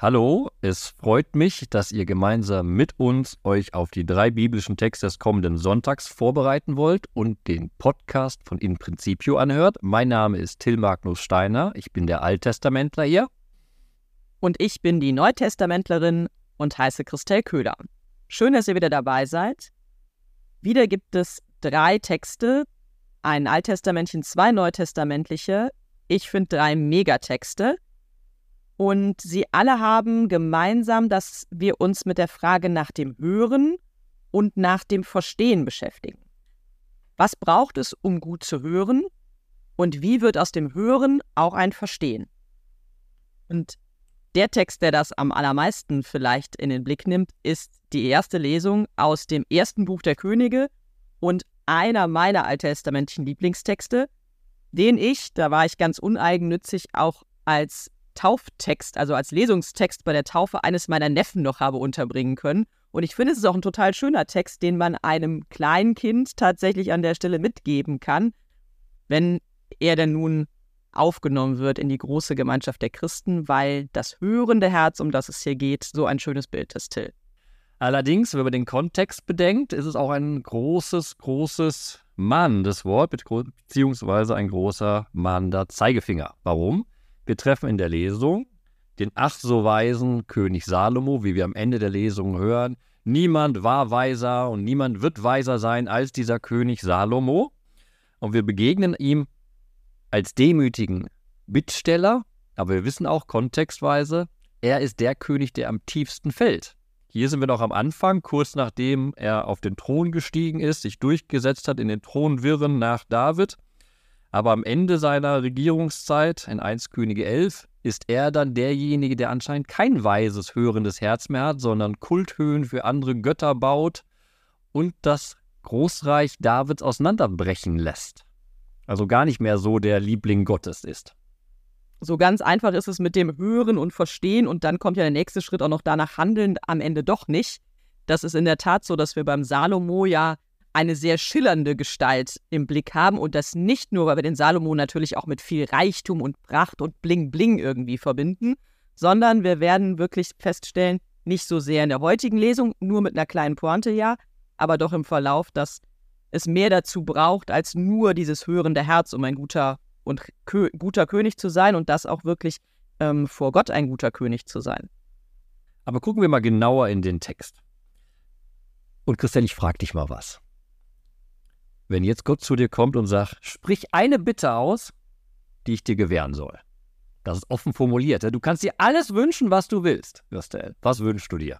Hallo, es freut mich, dass ihr gemeinsam mit uns euch auf die drei biblischen Texte des kommenden Sonntags vorbereiten wollt und den Podcast von In Principio anhört. Mein Name ist Till Magnus Steiner, ich bin der Alttestamentler hier. Und ich bin die Neutestamentlerin und heiße Christel Köhler. Schön, dass ihr wieder dabei seid. Wieder gibt es drei Texte, ein Alttestamentchen, zwei neutestamentliche. Ich finde drei Megatexte. Und sie alle haben gemeinsam, dass wir uns mit der Frage nach dem Hören und nach dem Verstehen beschäftigen. Was braucht es, um gut zu hören? Und wie wird aus dem Hören auch ein Verstehen? Und der Text, der das am allermeisten vielleicht in den Blick nimmt, ist die erste Lesung aus dem ersten Buch der Könige und einer meiner alttestamentlichen Lieblingstexte, den ich, da war ich ganz uneigennützig, auch als Tauftext, also als Lesungstext bei der Taufe eines meiner Neffen noch habe unterbringen können. Und ich finde, es ist auch ein total schöner Text, den man einem kleinen Kind tatsächlich an der Stelle mitgeben kann, wenn er denn nun aufgenommen wird in die große Gemeinschaft der Christen, weil das hörende Herz, um das es hier geht, so ein schönes Bild ist, Till. Allerdings, wenn man den Kontext bedenkt, ist es auch ein großes, großes Mann, das Wort, beziehungsweise ein großer Mann der Zeigefinger. Warum? Wir treffen in der Lesung den ach so weisen König Salomo, wie wir am Ende der Lesung hören. Niemand war weiser und niemand wird weiser sein als dieser König Salomo. Und wir begegnen ihm als demütigen Bittsteller, aber wir wissen auch kontextweise, er ist der König, der am tiefsten fällt. Hier sind wir noch am Anfang, kurz nachdem er auf den Thron gestiegen ist, sich durchgesetzt hat in den Thronwirren nach David. Aber am Ende seiner Regierungszeit, in 1 Könige 11, ist er dann derjenige, der anscheinend kein weises, hörendes Herz mehr hat, sondern Kulthöhen für andere Götter baut und das Großreich Davids auseinanderbrechen lässt. Also gar nicht mehr so der Liebling Gottes ist. So ganz einfach ist es mit dem Hören und Verstehen und dann kommt ja der nächste Schritt auch noch danach handeln am Ende doch nicht. Das ist in der Tat so, dass wir beim Salomo ja eine sehr schillernde Gestalt im Blick haben und das nicht nur, weil wir den Salomo natürlich auch mit viel Reichtum und Pracht und Bling Bling irgendwie verbinden, sondern wir werden wirklich feststellen, nicht so sehr in der heutigen Lesung, nur mit einer kleinen Pointe ja, aber doch im Verlauf, dass es mehr dazu braucht, als nur dieses hörende Herz, um ein guter und Kö guter König zu sein und das auch wirklich ähm, vor Gott ein guter König zu sein. Aber gucken wir mal genauer in den Text. Und Christian, ich frage dich mal was. Wenn jetzt Gott zu dir kommt und sagt, sprich eine Bitte aus, die ich dir gewähren soll. Das ist offen formuliert. Du kannst dir alles wünschen, was du willst. Was wünschst du dir?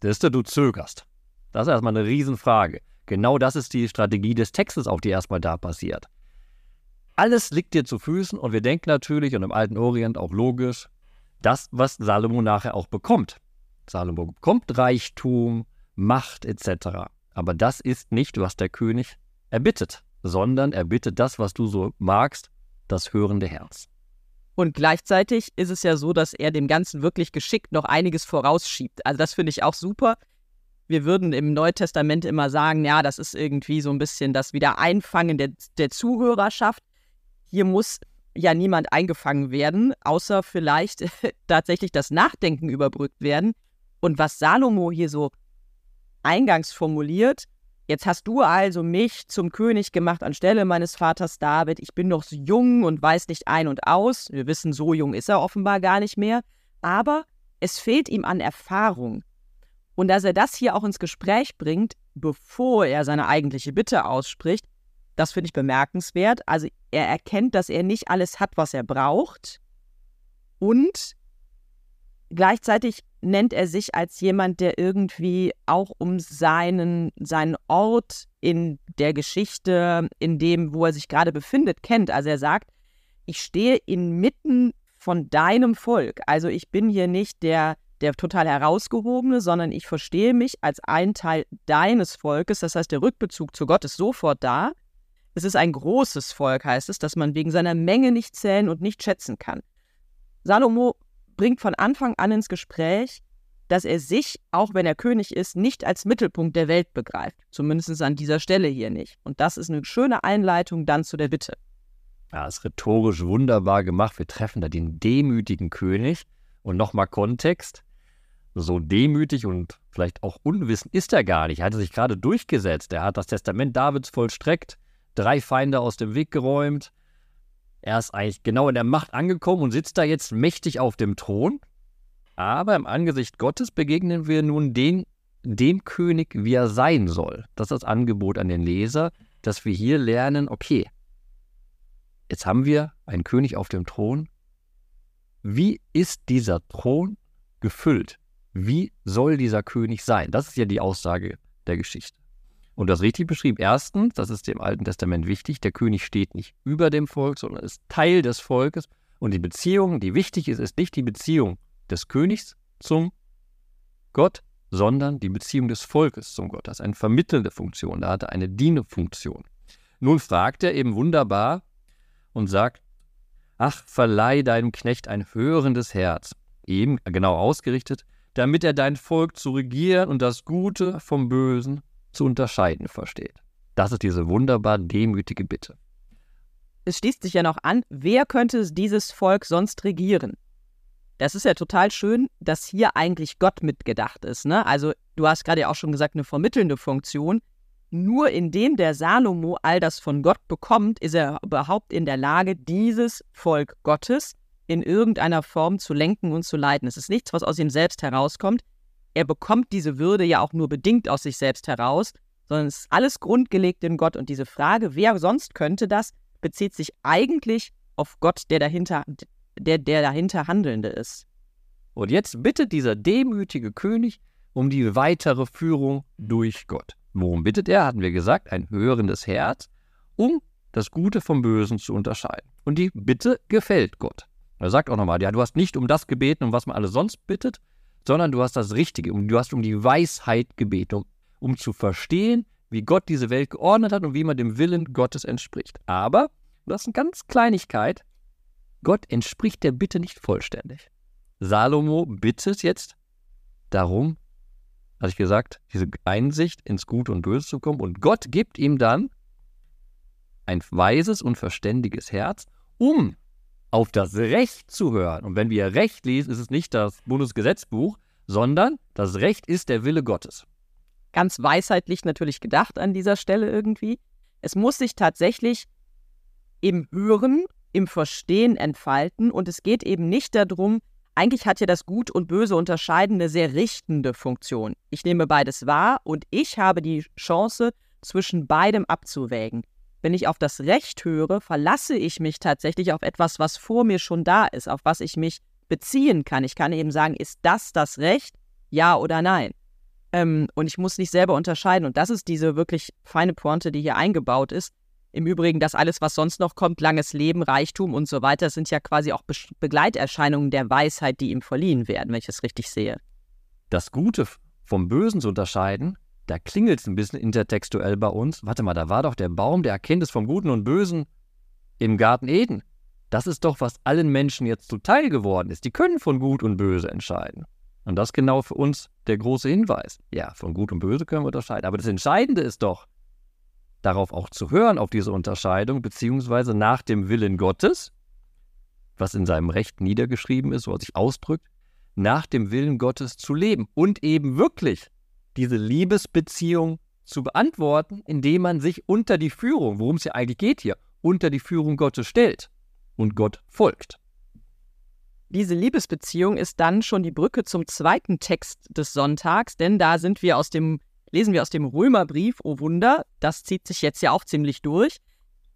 Das ist, du zögerst. Das ist erstmal eine Riesenfrage. Genau das ist die Strategie des Textes, auf die erstmal da passiert. Alles liegt dir zu Füßen und wir denken natürlich, und im alten Orient auch logisch, das, was Salomo nachher auch bekommt. Salomo bekommt Reichtum, Macht etc. Aber das ist nicht, was der König erbittet, sondern er bittet das, was du so magst, das hörende Herz. Und gleichzeitig ist es ja so, dass er dem Ganzen wirklich geschickt noch einiges vorausschiebt. Also das finde ich auch super. Wir würden im Neutestament immer sagen, ja, das ist irgendwie so ein bisschen das Wiedereinfangen der, der Zuhörerschaft. Hier muss ja niemand eingefangen werden, außer vielleicht tatsächlich das Nachdenken überbrückt werden. Und was Salomo hier so eingangs formuliert. Jetzt hast du also mich zum König gemacht anstelle meines Vaters David. Ich bin noch so jung und weiß nicht ein und aus. Wir wissen, so jung ist er offenbar gar nicht mehr. Aber es fehlt ihm an Erfahrung. Und dass er das hier auch ins Gespräch bringt, bevor er seine eigentliche Bitte ausspricht, das finde ich bemerkenswert. Also er erkennt, dass er nicht alles hat, was er braucht. Und gleichzeitig nennt er sich als jemand, der irgendwie auch um seinen, seinen Ort in der Geschichte, in dem, wo er sich gerade befindet, kennt. Also er sagt, ich stehe inmitten von deinem Volk. Also ich bin hier nicht der, der total herausgehobene, sondern ich verstehe mich als ein Teil deines Volkes. Das heißt, der Rückbezug zu Gott ist sofort da. Es ist ein großes Volk, heißt es, dass man wegen seiner Menge nicht zählen und nicht schätzen kann. Salomo bringt von Anfang an ins Gespräch, dass er sich, auch wenn er König ist, nicht als Mittelpunkt der Welt begreift. Zumindest an dieser Stelle hier nicht. Und das ist eine schöne Einleitung dann zu der Bitte. Ja, ist rhetorisch wunderbar gemacht. Wir treffen da den demütigen König. Und nochmal Kontext. So demütig und vielleicht auch unwissend ist er gar nicht. Er hatte sich gerade durchgesetzt. Er hat das Testament Davids vollstreckt, drei Feinde aus dem Weg geräumt. Er ist eigentlich genau in der Macht angekommen und sitzt da jetzt mächtig auf dem Thron. Aber im Angesicht Gottes begegnen wir nun den, dem König, wie er sein soll. Das ist das Angebot an den Leser, dass wir hier lernen, okay, jetzt haben wir einen König auf dem Thron. Wie ist dieser Thron gefüllt? Wie soll dieser König sein? Das ist ja die Aussage der Geschichte. Und das richtig beschrieben. Erstens, das ist dem Alten Testament wichtig, der König steht nicht über dem Volk, sondern ist Teil des Volkes. Und die Beziehung, die wichtig ist, ist nicht die Beziehung des Königs zum Gott, sondern die Beziehung des Volkes zum Gott. Das ist eine vermittelnde Funktion, da hat er eine Dienefunktion. Nun fragt er eben wunderbar und sagt, ach, verleih deinem Knecht ein hörendes Herz, eben genau ausgerichtet, damit er dein Volk zu regieren und das Gute vom Bösen zu unterscheiden versteht. Das ist diese wunderbar demütige Bitte. Es schließt sich ja noch an, wer könnte dieses Volk sonst regieren? Das ist ja total schön, dass hier eigentlich Gott mitgedacht ist. Ne? Also du hast gerade ja auch schon gesagt, eine vermittelnde Funktion. Nur indem der Salomo all das von Gott bekommt, ist er überhaupt in der Lage, dieses Volk Gottes in irgendeiner Form zu lenken und zu leiten. Es ist nichts, was aus ihm selbst herauskommt. Er bekommt diese Würde ja auch nur bedingt aus sich selbst heraus, sondern es ist alles grundgelegt in Gott. Und diese Frage, wer sonst könnte das, bezieht sich eigentlich auf Gott, der dahinter, der, der dahinter Handelnde ist. Und jetzt bittet dieser demütige König um die weitere Führung durch Gott. Worum bittet er? Hatten wir gesagt, ein hörendes Herz, um das Gute vom Bösen zu unterscheiden. Und die Bitte gefällt Gott. Er sagt auch nochmal, ja, du hast nicht um das gebeten, um was man alles sonst bittet, sondern du hast das Richtige, du hast um die Weisheit gebeten, um, um zu verstehen, wie Gott diese Welt geordnet hat und wie man dem Willen Gottes entspricht. Aber, das ist eine ganz Kleinigkeit, Gott entspricht der Bitte nicht vollständig. Salomo bittet jetzt darum, hatte ich gesagt, diese Einsicht ins Gute und Böse zu kommen. Und Gott gibt ihm dann ein weises und verständiges Herz, um auf das Recht zu hören. Und wenn wir Recht lesen, ist es nicht das Bundesgesetzbuch, sondern das Recht ist der Wille Gottes. Ganz weisheitlich natürlich gedacht an dieser Stelle irgendwie. Es muss sich tatsächlich im Hören im Verstehen entfalten und es geht eben nicht darum, eigentlich hat ja das Gut und Böse unterscheiden eine sehr richtende Funktion. Ich nehme beides wahr und ich habe die Chance, zwischen beidem abzuwägen. Wenn ich auf das Recht höre, verlasse ich mich tatsächlich auf etwas, was vor mir schon da ist, auf was ich mich beziehen kann. Ich kann eben sagen, ist das das Recht? Ja oder nein? Ähm, und ich muss nicht selber unterscheiden. Und das ist diese wirklich feine Pointe, die hier eingebaut ist. Im Übrigen, das alles, was sonst noch kommt, langes Leben, Reichtum und so weiter, sind ja quasi auch Be Begleiterscheinungen der Weisheit, die ihm verliehen werden, wenn ich es richtig sehe. Das Gute vom Bösen zu unterscheiden, da klingelt es ein bisschen intertextuell bei uns. Warte mal, da war doch der Baum der Erkenntnis vom Guten und Bösen im Garten Eden. Das ist doch, was allen Menschen jetzt zuteil geworden ist. Die können von Gut und Böse entscheiden. Und das ist genau für uns der große Hinweis. Ja, von Gut und Böse können wir unterscheiden. Aber das Entscheidende ist doch, darauf auch zu hören, auf diese Unterscheidung, beziehungsweise nach dem Willen Gottes, was in seinem Recht niedergeschrieben ist, er sich ausdrückt, nach dem Willen Gottes zu leben und eben wirklich diese Liebesbeziehung zu beantworten, indem man sich unter die Führung, worum es ja eigentlich geht hier, unter die Führung Gottes stellt und Gott folgt. Diese Liebesbeziehung ist dann schon die Brücke zum zweiten Text des Sonntags, denn da sind wir aus dem lesen wir aus dem Römerbrief, oh Wunder, das zieht sich jetzt ja auch ziemlich durch.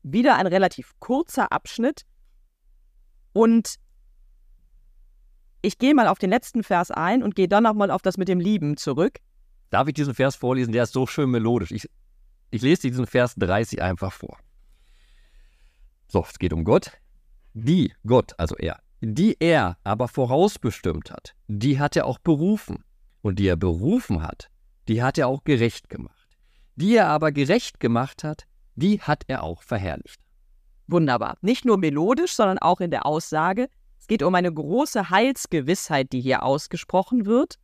Wieder ein relativ kurzer Abschnitt. Und ich gehe mal auf den letzten Vers ein und gehe dann nochmal auf das mit dem Lieben zurück. Darf ich diesen Vers vorlesen? Der ist so schön melodisch. Ich, ich lese diesen Vers 30 einfach vor. So, es geht um Gott. Die, Gott, also er, die er aber vorausbestimmt hat, die hat er auch berufen. Und die er berufen hat, die hat er auch gerecht gemacht. Die er aber gerecht gemacht hat, die hat er auch verherrlicht. Wunderbar. Nicht nur melodisch, sondern auch in der Aussage. Es geht um eine große Heilsgewissheit, die hier ausgesprochen wird.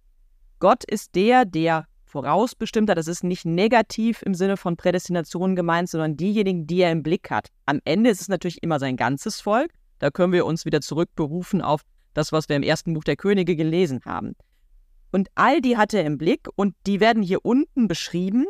Gott ist der, der vorausbestimmt hat. Das ist nicht negativ im Sinne von Prädestination gemeint, sondern diejenigen, die er im Blick hat. Am Ende ist es natürlich immer sein ganzes Volk. Da können wir uns wieder zurückberufen auf das, was wir im ersten Buch der Könige gelesen haben. Und all die hat er im Blick und die werden hier unten beschrieben,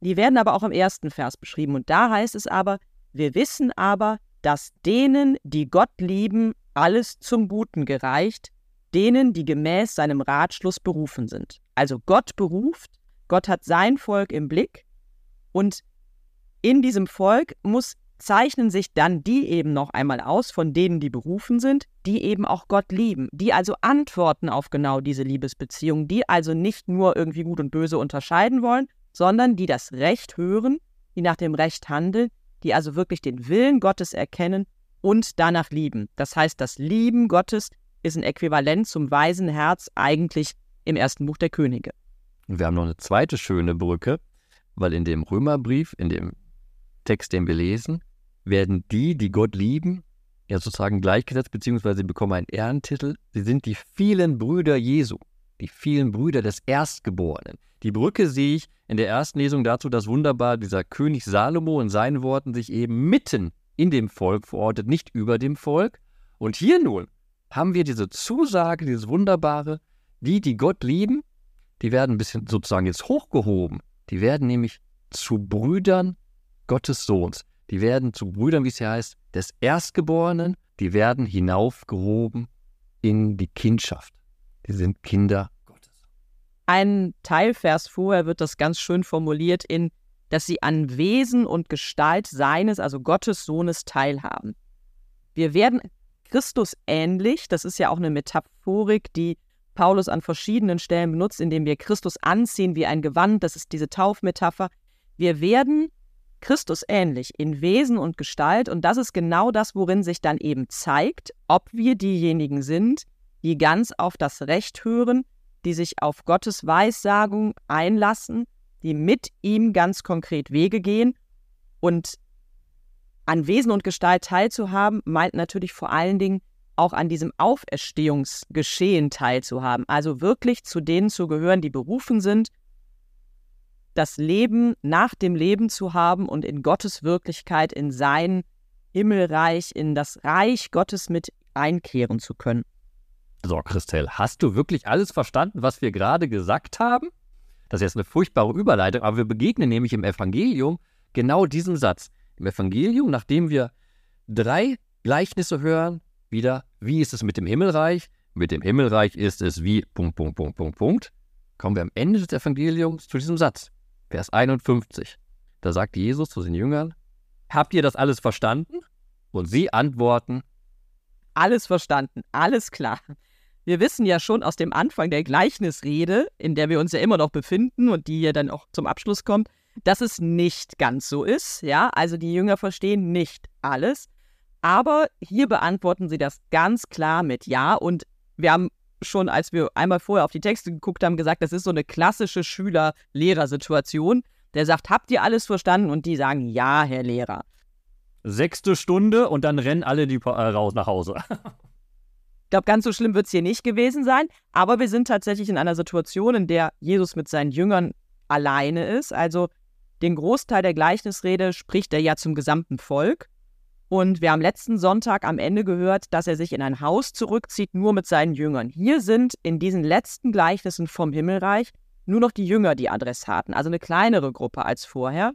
die werden aber auch im ersten Vers beschrieben. Und da heißt es aber, wir wissen aber, dass denen, die Gott lieben, alles zum Guten gereicht, denen, die gemäß seinem Ratschluss berufen sind. Also Gott beruft, Gott hat sein Volk im Blick und in diesem Volk muss zeichnen sich dann die eben noch einmal aus, von denen die berufen sind, die eben auch Gott lieben, die also antworten auf genau diese Liebesbeziehung, die also nicht nur irgendwie gut und böse unterscheiden wollen, sondern die das Recht hören, die nach dem Recht handeln, die also wirklich den Willen Gottes erkennen und danach lieben. Das heißt, das Lieben Gottes ist ein Äquivalent zum weisen Herz eigentlich im ersten Buch der Könige. Und wir haben noch eine zweite schöne Brücke, weil in dem Römerbrief, in dem Text, den wir lesen, werden die, die Gott lieben, ja sozusagen gleichgesetzt, beziehungsweise bekommen einen Ehrentitel. Sie sind die vielen Brüder Jesu, die vielen Brüder des Erstgeborenen. Die Brücke sehe ich in der ersten Lesung dazu, dass wunderbar dieser König Salomo in seinen Worten sich eben mitten in dem Volk verortet, nicht über dem Volk. Und hier nun haben wir diese Zusage, dieses Wunderbare, die, die Gott lieben, die werden ein bisschen sozusagen jetzt hochgehoben. Die werden nämlich zu Brüdern Gottes Sohns. Die werden zu Brüdern, wie es hier heißt, des Erstgeborenen, die werden hinaufgehoben in die Kindschaft. Die sind Kinder Gottes. Ein Teilvers vorher wird das ganz schön formuliert in, dass sie an Wesen und Gestalt seines, also Gottes Sohnes, teilhaben. Wir werden Christus ähnlich, das ist ja auch eine Metaphorik, die Paulus an verschiedenen Stellen benutzt, indem wir Christus anziehen wie ein Gewand, das ist diese Taufmetapher. Wir werden Christus ähnlich in Wesen und Gestalt. Und das ist genau das, worin sich dann eben zeigt, ob wir diejenigen sind, die ganz auf das Recht hören, die sich auf Gottes Weissagung einlassen, die mit ihm ganz konkret Wege gehen. Und an Wesen und Gestalt teilzuhaben, meint natürlich vor allen Dingen auch an diesem Auferstehungsgeschehen teilzuhaben. Also wirklich zu denen zu gehören, die berufen sind, das Leben nach dem Leben zu haben und in Gottes Wirklichkeit, in sein Himmelreich, in das Reich Gottes mit einkehren zu können. So, Christel, hast du wirklich alles verstanden, was wir gerade gesagt haben? Das ist jetzt eine furchtbare Überleitung, aber wir begegnen nämlich im Evangelium genau diesem Satz. Im Evangelium, nachdem wir drei Gleichnisse hören, wieder, wie ist es mit dem Himmelreich? Mit dem Himmelreich ist es wie Punkt, Punkt, Punkt, Punkt, Punkt. Kommen wir am Ende des Evangeliums zu diesem Satz. Vers 51. Da sagt Jesus zu den Jüngern, habt ihr das alles verstanden? Und sie antworten, alles verstanden, alles klar. Wir wissen ja schon aus dem Anfang der Gleichnisrede, in der wir uns ja immer noch befinden und die ja dann auch zum Abschluss kommt, dass es nicht ganz so ist. Ja, also die Jünger verstehen nicht alles. Aber hier beantworten sie das ganz klar mit Ja. Und wir haben schon, als wir einmal vorher auf die Texte geguckt haben, gesagt, das ist so eine klassische Schüler-Lehrer-Situation. Der sagt, habt ihr alles verstanden? Und die sagen, ja, Herr Lehrer. Sechste Stunde und dann rennen alle die, äh, raus nach Hause. ich glaube, ganz so schlimm wird es hier nicht gewesen sein. Aber wir sind tatsächlich in einer Situation, in der Jesus mit seinen Jüngern alleine ist. Also den Großteil der Gleichnisrede spricht er ja zum gesamten Volk. Und wir haben letzten Sonntag am Ende gehört, dass er sich in ein Haus zurückzieht, nur mit seinen Jüngern. Hier sind in diesen letzten Gleichnissen vom Himmelreich nur noch die Jünger die Adressaten, also eine kleinere Gruppe als vorher.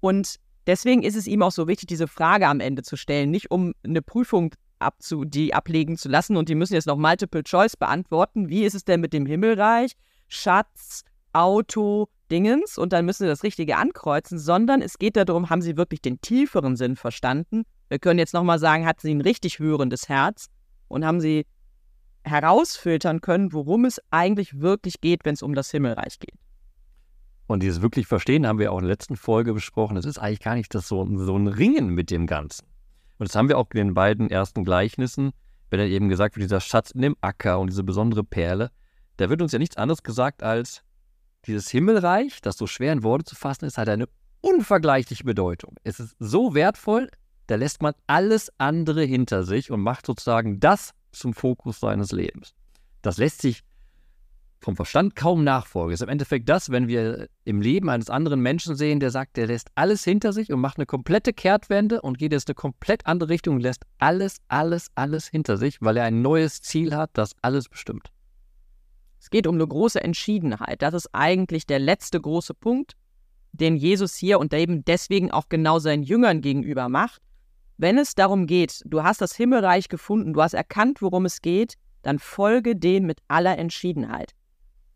Und deswegen ist es ihm auch so wichtig, diese Frage am Ende zu stellen, nicht um eine Prüfung abzu, die ablegen zu lassen und die müssen jetzt noch Multiple Choice beantworten. Wie ist es denn mit dem Himmelreich? Schatz, Auto, Dingens und dann müssen sie das Richtige ankreuzen, sondern es geht darum, haben sie wirklich den tieferen Sinn verstanden wir können jetzt nochmal sagen, hat sie ein richtig hörendes Herz und haben sie herausfiltern können, worum es eigentlich wirklich geht, wenn es um das Himmelreich geht. Und dieses wirklich Verstehen haben wir auch in der letzten Folge besprochen. Es ist eigentlich gar nicht das so, so ein Ringen mit dem Ganzen. Und das haben wir auch in den beiden ersten Gleichnissen, wenn er eben gesagt wird, dieser Schatz in dem Acker und diese besondere Perle, da wird uns ja nichts anderes gesagt als dieses Himmelreich, das so schwer in Worte zu fassen ist, hat eine unvergleichliche Bedeutung. Es ist so wertvoll, da lässt man alles andere hinter sich und macht sozusagen das zum Fokus seines Lebens. Das lässt sich vom Verstand kaum nachfolge. Ist im Endeffekt das, wenn wir im Leben eines anderen Menschen sehen, der sagt, der lässt alles hinter sich und macht eine komplette Kehrtwende und geht jetzt eine komplett andere Richtung und lässt alles, alles, alles hinter sich, weil er ein neues Ziel hat, das alles bestimmt. Es geht um eine große Entschiedenheit. Das ist eigentlich der letzte große Punkt, den Jesus hier und eben deswegen auch genau seinen Jüngern gegenüber macht. Wenn es darum geht, du hast das Himmelreich gefunden, du hast erkannt, worum es geht, dann folge dem mit aller Entschiedenheit.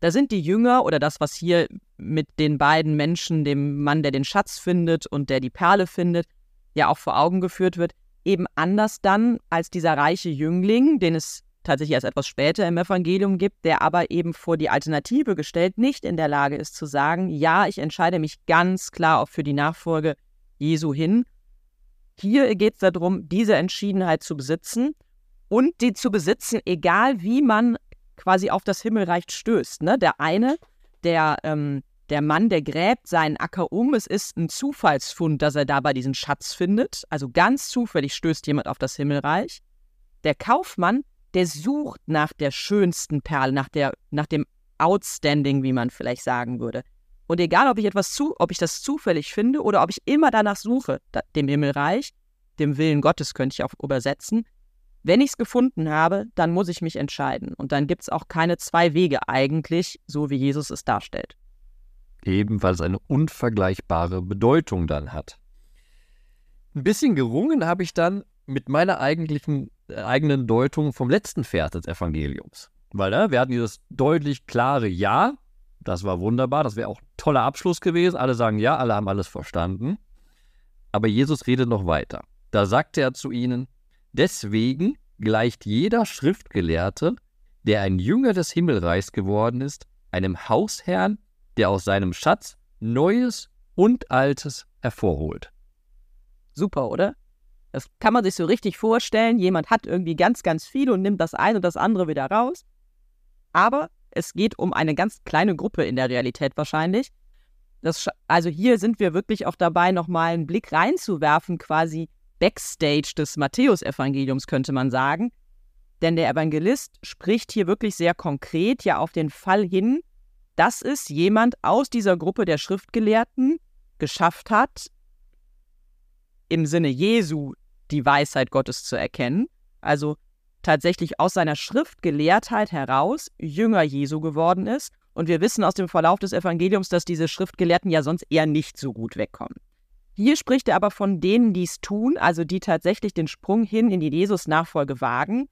Da sind die Jünger oder das, was hier mit den beiden Menschen, dem Mann, der den Schatz findet und der die Perle findet, ja auch vor Augen geführt wird, eben anders dann als dieser reiche Jüngling, den es tatsächlich erst etwas später im Evangelium gibt, der aber eben vor die Alternative gestellt nicht in der Lage ist zu sagen, ja, ich entscheide mich ganz klar auch für die Nachfolge Jesu hin. Hier geht es darum, diese Entschiedenheit zu besitzen und die zu besitzen, egal wie man quasi auf das Himmelreich stößt. Ne? Der eine, der, ähm, der Mann, der gräbt seinen Acker um. Es ist ein Zufallsfund, dass er dabei diesen Schatz findet. Also ganz zufällig stößt jemand auf das Himmelreich. Der Kaufmann, der sucht nach der schönsten Perle, nach, der, nach dem Outstanding, wie man vielleicht sagen würde. Und egal, ob ich etwas zu, ob ich das zufällig finde oder ob ich immer danach suche, dem Himmelreich, dem Willen Gottes könnte ich auch übersetzen, wenn ich es gefunden habe, dann muss ich mich entscheiden. Und dann gibt es auch keine zwei Wege eigentlich, so wie Jesus es darstellt. Eben weil es eine unvergleichbare Bedeutung dann hat. Ein bisschen gerungen habe ich dann mit meiner eigentlichen äh, eigenen Deutung vom letzten Vers des Evangeliums. Weil ne, wir hatten dieses deutlich klare Ja, das war wunderbar, das wäre auch ein toller Abschluss gewesen. Alle sagen Ja, alle haben alles verstanden. Aber Jesus redet noch weiter. Da sagte er zu ihnen, Deswegen gleicht jeder Schriftgelehrte, der ein Jünger des Himmelreichs geworden ist, einem Hausherrn, der aus seinem Schatz Neues und Altes hervorholt. Super, oder? Das kann man sich so richtig vorstellen. Jemand hat irgendwie ganz, ganz viel und nimmt das eine und das andere wieder raus. Aber es geht um eine ganz kleine Gruppe in der Realität wahrscheinlich. Das, also hier sind wir wirklich auch dabei, nochmal einen Blick reinzuwerfen, quasi Backstage des Matthäusevangeliums, könnte man sagen. Denn der Evangelist spricht hier wirklich sehr konkret ja auf den Fall hin, dass es jemand aus dieser Gruppe der Schriftgelehrten geschafft hat, im Sinne Jesu die Weisheit Gottes zu erkennen, also tatsächlich aus seiner Schriftgelehrtheit heraus Jünger Jesu geworden ist. Und wir wissen aus dem Verlauf des Evangeliums, dass diese Schriftgelehrten ja sonst eher nicht so gut wegkommen. Hier spricht er aber von denen, die es tun, also die tatsächlich den Sprung hin in die Jesus-Nachfolge wagen.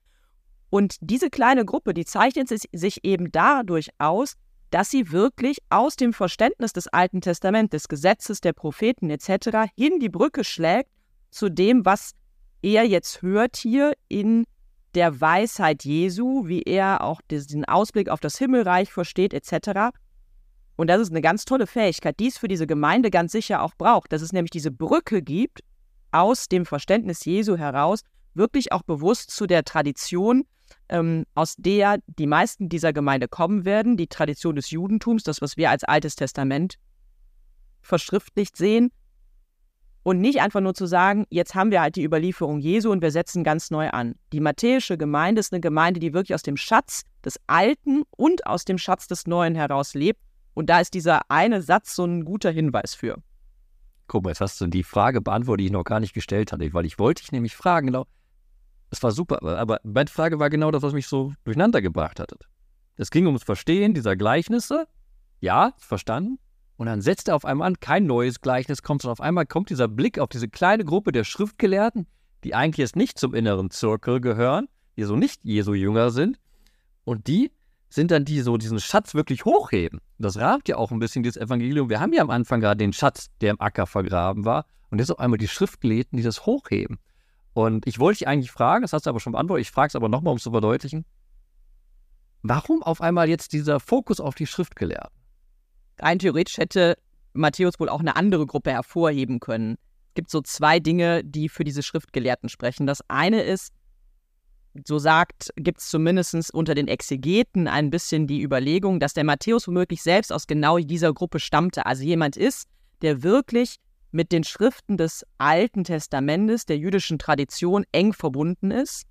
Und diese kleine Gruppe, die zeichnet sich eben dadurch aus, dass sie wirklich aus dem Verständnis des Alten Testaments, des Gesetzes der Propheten etc. hin die Brücke schlägt zu dem, was er jetzt hört hier in der Weisheit Jesu, wie er auch diesen Ausblick auf das Himmelreich versteht etc. Und das ist eine ganz tolle Fähigkeit, die es für diese Gemeinde ganz sicher auch braucht, dass es nämlich diese Brücke gibt aus dem Verständnis Jesu heraus, wirklich auch bewusst zu der Tradition, ähm, aus der die meisten dieser Gemeinde kommen werden, die Tradition des Judentums, das, was wir als Altes Testament verschriftlicht sehen. Und nicht einfach nur zu sagen, jetzt haben wir halt die Überlieferung Jesu und wir setzen ganz neu an. Die matthäische Gemeinde ist eine Gemeinde, die wirklich aus dem Schatz des Alten und aus dem Schatz des Neuen heraus lebt und da ist dieser eine Satz so ein guter Hinweis für. Guck mal, jetzt hast du die Frage beantwortet, die ich noch gar nicht gestellt hatte, weil ich wollte dich nämlich fragen, genau. Es war super, aber meine Frage war genau das, was mich so durcheinander gebracht hatte. Es ging ums Verstehen dieser Gleichnisse. Ja, verstanden. Und dann setzt er auf einmal an, kein neues Gleichnis kommt, sondern auf einmal kommt dieser Blick auf diese kleine Gruppe der Schriftgelehrten, die eigentlich jetzt nicht zum inneren Zirkel gehören, die so nicht Jesu Jünger sind. Und die sind dann die so diesen Schatz wirklich hochheben. Das rahmt ja auch ein bisschen dieses Evangelium. Wir haben ja am Anfang gerade den Schatz, der im Acker vergraben war. Und jetzt auf einmal die Schriftgelehrten, die das hochheben. Und ich wollte dich eigentlich fragen, das hast du aber schon beantwortet, ich frage es aber nochmal, um es zu verdeutlichen. Warum auf einmal jetzt dieser Fokus auf die Schriftgelehrten? Rein theoretisch hätte Matthäus wohl auch eine andere Gruppe hervorheben können. Es gibt so zwei Dinge, die für diese Schriftgelehrten sprechen. Das eine ist, so sagt, gibt es zumindest unter den Exegeten ein bisschen die Überlegung, dass der Matthäus womöglich selbst aus genau dieser Gruppe stammte. Also jemand ist, der wirklich mit den Schriften des Alten Testamentes, der jüdischen Tradition eng verbunden ist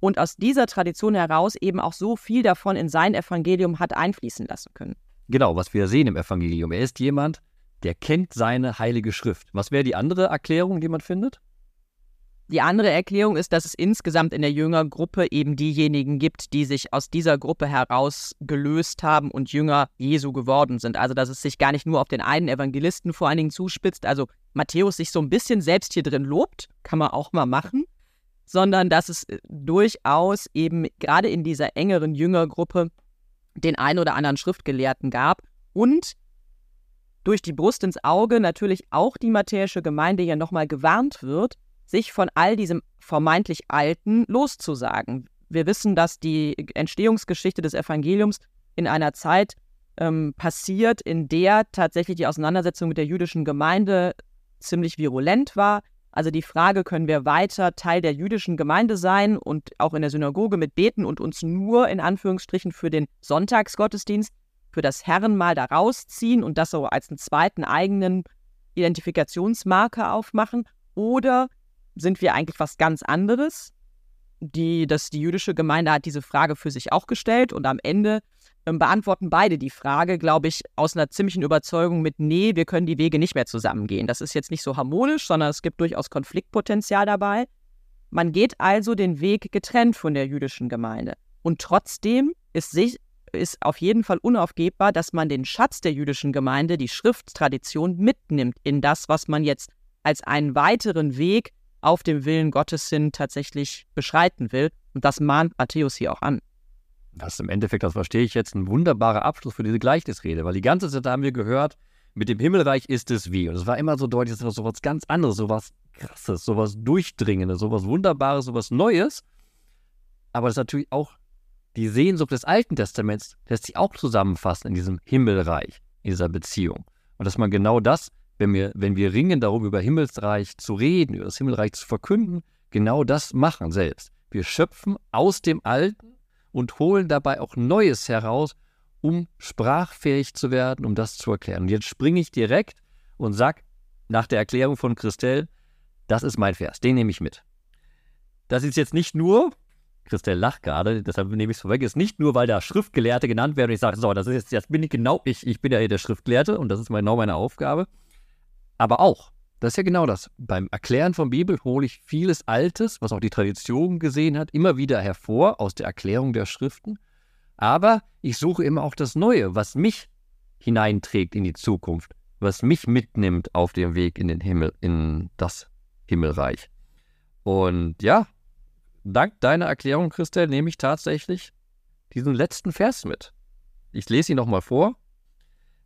und aus dieser Tradition heraus eben auch so viel davon in sein Evangelium hat einfließen lassen können. Genau, was wir sehen im Evangelium. Er ist jemand, der kennt seine heilige Schrift. Was wäre die andere Erklärung, die man findet? Die andere Erklärung ist, dass es insgesamt in der Jüngergruppe eben diejenigen gibt, die sich aus dieser Gruppe heraus gelöst haben und Jünger Jesu geworden sind. Also, dass es sich gar nicht nur auf den einen Evangelisten vor allen Dingen zuspitzt, also Matthäus sich so ein bisschen selbst hier drin lobt, kann man auch mal machen, sondern dass es äh, durchaus eben gerade in dieser engeren Jüngergruppe den einen oder anderen Schriftgelehrten gab und durch die Brust ins Auge natürlich auch die matthäische Gemeinde ja nochmal gewarnt wird, sich von all diesem vermeintlich Alten loszusagen. Wir wissen, dass die Entstehungsgeschichte des Evangeliums in einer Zeit ähm, passiert, in der tatsächlich die Auseinandersetzung mit der jüdischen Gemeinde ziemlich virulent war. Also die Frage, können wir weiter Teil der jüdischen Gemeinde sein und auch in der Synagoge mit beten und uns nur in Anführungsstrichen für den Sonntagsgottesdienst, für das Herrenmal da rausziehen und das so als einen zweiten eigenen Identifikationsmarker aufmachen? Oder sind wir eigentlich was ganz anderes? Die, das, die jüdische Gemeinde hat diese Frage für sich auch gestellt und am Ende ähm, beantworten beide die Frage, glaube ich, aus einer ziemlichen Überzeugung mit, nee, wir können die Wege nicht mehr zusammengehen. Das ist jetzt nicht so harmonisch, sondern es gibt durchaus Konfliktpotenzial dabei. Man geht also den Weg getrennt von der jüdischen Gemeinde. Und trotzdem ist, sich, ist auf jeden Fall unaufgebbar, dass man den Schatz der jüdischen Gemeinde, die Schrifttradition, mitnimmt in das, was man jetzt als einen weiteren Weg auf dem Willen Gottes hin tatsächlich beschreiten will. Und das mahnt Matthäus hier auch an. Das ist im Endeffekt, das verstehe ich jetzt, ein wunderbarer Abschluss für diese Gleichnisrede, weil die ganze Zeit haben wir gehört, mit dem Himmelreich ist es wie. Und es war immer so deutlich, es war so was ganz anderes, so was Krasses, so was Durchdringendes, so was Wunderbares, so was Neues. Aber das ist natürlich auch die Sehnsucht des Alten Testaments, lässt sich auch zusammenfassen in diesem Himmelreich, in dieser Beziehung. Und dass man genau das wenn wir, wenn wir ringen darum, über Himmelsreich zu reden, über das Himmelreich zu verkünden, genau das machen selbst. Wir schöpfen aus dem Alten und holen dabei auch Neues heraus, um sprachfähig zu werden, um das zu erklären. Und jetzt springe ich direkt und sage nach der Erklärung von Christelle, das ist mein Vers, den nehme ich mit. Das ist jetzt nicht nur, Christelle lacht gerade, deshalb nehme ich es vorweg, ist nicht nur, weil da Schriftgelehrte genannt werden und ich sage, so, das ist jetzt, jetzt bin ich genau ich, ich bin ja hier der Schriftgelehrte und das ist genau meine Aufgabe, aber auch, das ist ja genau das. Beim Erklären von Bibel hole ich vieles Altes, was auch die Tradition gesehen hat, immer wieder hervor aus der Erklärung der Schriften. Aber ich suche immer auch das Neue, was mich hineinträgt in die Zukunft, was mich mitnimmt auf dem Weg in den Himmel, in das Himmelreich. Und ja, dank deiner Erklärung, Christel, nehme ich tatsächlich diesen letzten Vers mit. Ich lese ihn nochmal vor.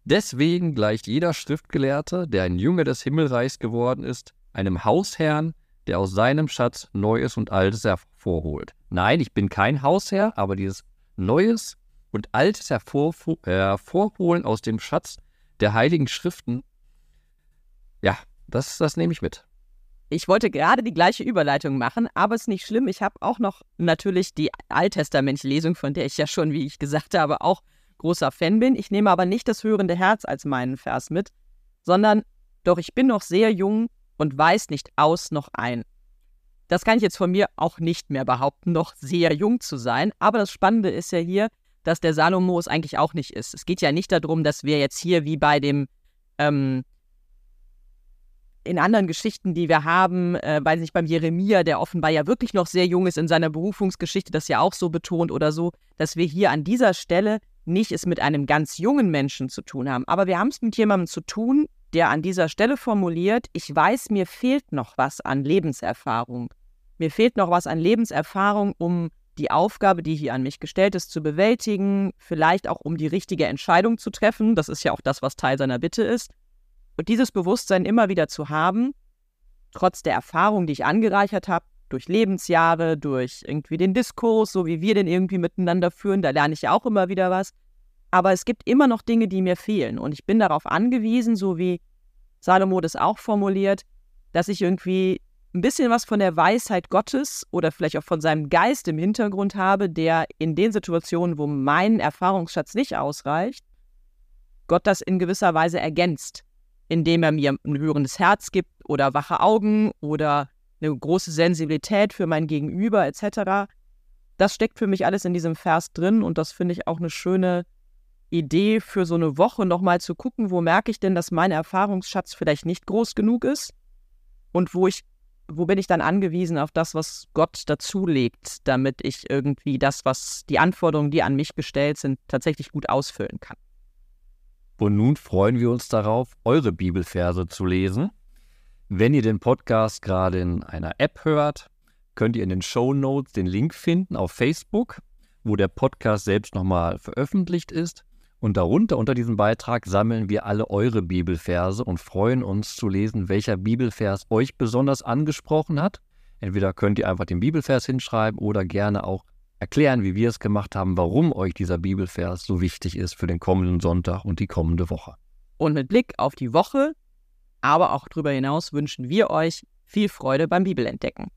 Deswegen gleicht jeder Schriftgelehrte, der ein Jünger des Himmelreichs geworden ist, einem Hausherrn, der aus seinem Schatz Neues und Altes hervorholt. Nein, ich bin kein Hausherr, aber dieses Neues und Altes hervorholen aus dem Schatz der heiligen Schriften, ja, das, das nehme ich mit. Ich wollte gerade die gleiche Überleitung machen, aber es ist nicht schlimm. Ich habe auch noch natürlich die Alttestamentslesung, von der ich ja schon, wie ich gesagt habe, auch großer Fan bin. Ich nehme aber nicht das hörende Herz als meinen Vers mit, sondern doch ich bin noch sehr jung und weiß nicht aus noch ein. Das kann ich jetzt von mir auch nicht mehr behaupten, noch sehr jung zu sein. Aber das Spannende ist ja hier, dass der Salomo es eigentlich auch nicht ist. Es geht ja nicht darum, dass wir jetzt hier wie bei dem ähm, in anderen Geschichten, die wir haben, äh, weiß nicht, beim Jeremia, der offenbar ja wirklich noch sehr jung ist in seiner Berufungsgeschichte, das ja auch so betont oder so, dass wir hier an dieser Stelle nicht es mit einem ganz jungen Menschen zu tun haben, aber wir haben es mit jemandem zu tun, der an dieser Stelle formuliert, ich weiß, mir fehlt noch was an Lebenserfahrung. Mir fehlt noch was an Lebenserfahrung, um die Aufgabe, die hier an mich gestellt ist, zu bewältigen, vielleicht auch um die richtige Entscheidung zu treffen. Das ist ja auch das, was Teil seiner Bitte ist. Und dieses Bewusstsein immer wieder zu haben, trotz der Erfahrung, die ich angereichert habe, durch Lebensjahre, durch irgendwie den Diskurs, so wie wir den irgendwie miteinander führen. Da lerne ich ja auch immer wieder was. Aber es gibt immer noch Dinge, die mir fehlen. Und ich bin darauf angewiesen, so wie Salomo das auch formuliert, dass ich irgendwie ein bisschen was von der Weisheit Gottes oder vielleicht auch von seinem Geist im Hintergrund habe, der in den Situationen, wo mein Erfahrungsschatz nicht ausreicht, Gott das in gewisser Weise ergänzt, indem er mir ein hörendes Herz gibt oder wache Augen oder eine große Sensibilität für mein Gegenüber etc. das steckt für mich alles in diesem Vers drin und das finde ich auch eine schöne Idee für so eine Woche nochmal zu gucken, wo merke ich denn, dass mein Erfahrungsschatz vielleicht nicht groß genug ist und wo ich, wo bin ich dann angewiesen auf das, was Gott dazulegt, damit ich irgendwie das, was die Anforderungen, die an mich gestellt sind, tatsächlich gut ausfüllen kann. Und nun freuen wir uns darauf, eure Bibelverse zu lesen. Wenn ihr den Podcast gerade in einer App hört, könnt ihr in den Show Notes den Link finden auf Facebook, wo der Podcast selbst nochmal veröffentlicht ist. Und darunter, unter diesem Beitrag, sammeln wir alle eure Bibelverse und freuen uns zu lesen, welcher Bibelvers euch besonders angesprochen hat. Entweder könnt ihr einfach den Bibelvers hinschreiben oder gerne auch erklären, wie wir es gemacht haben, warum euch dieser Bibelvers so wichtig ist für den kommenden Sonntag und die kommende Woche. Und mit Blick auf die Woche, aber auch darüber hinaus wünschen wir euch viel Freude beim Bibelentdecken.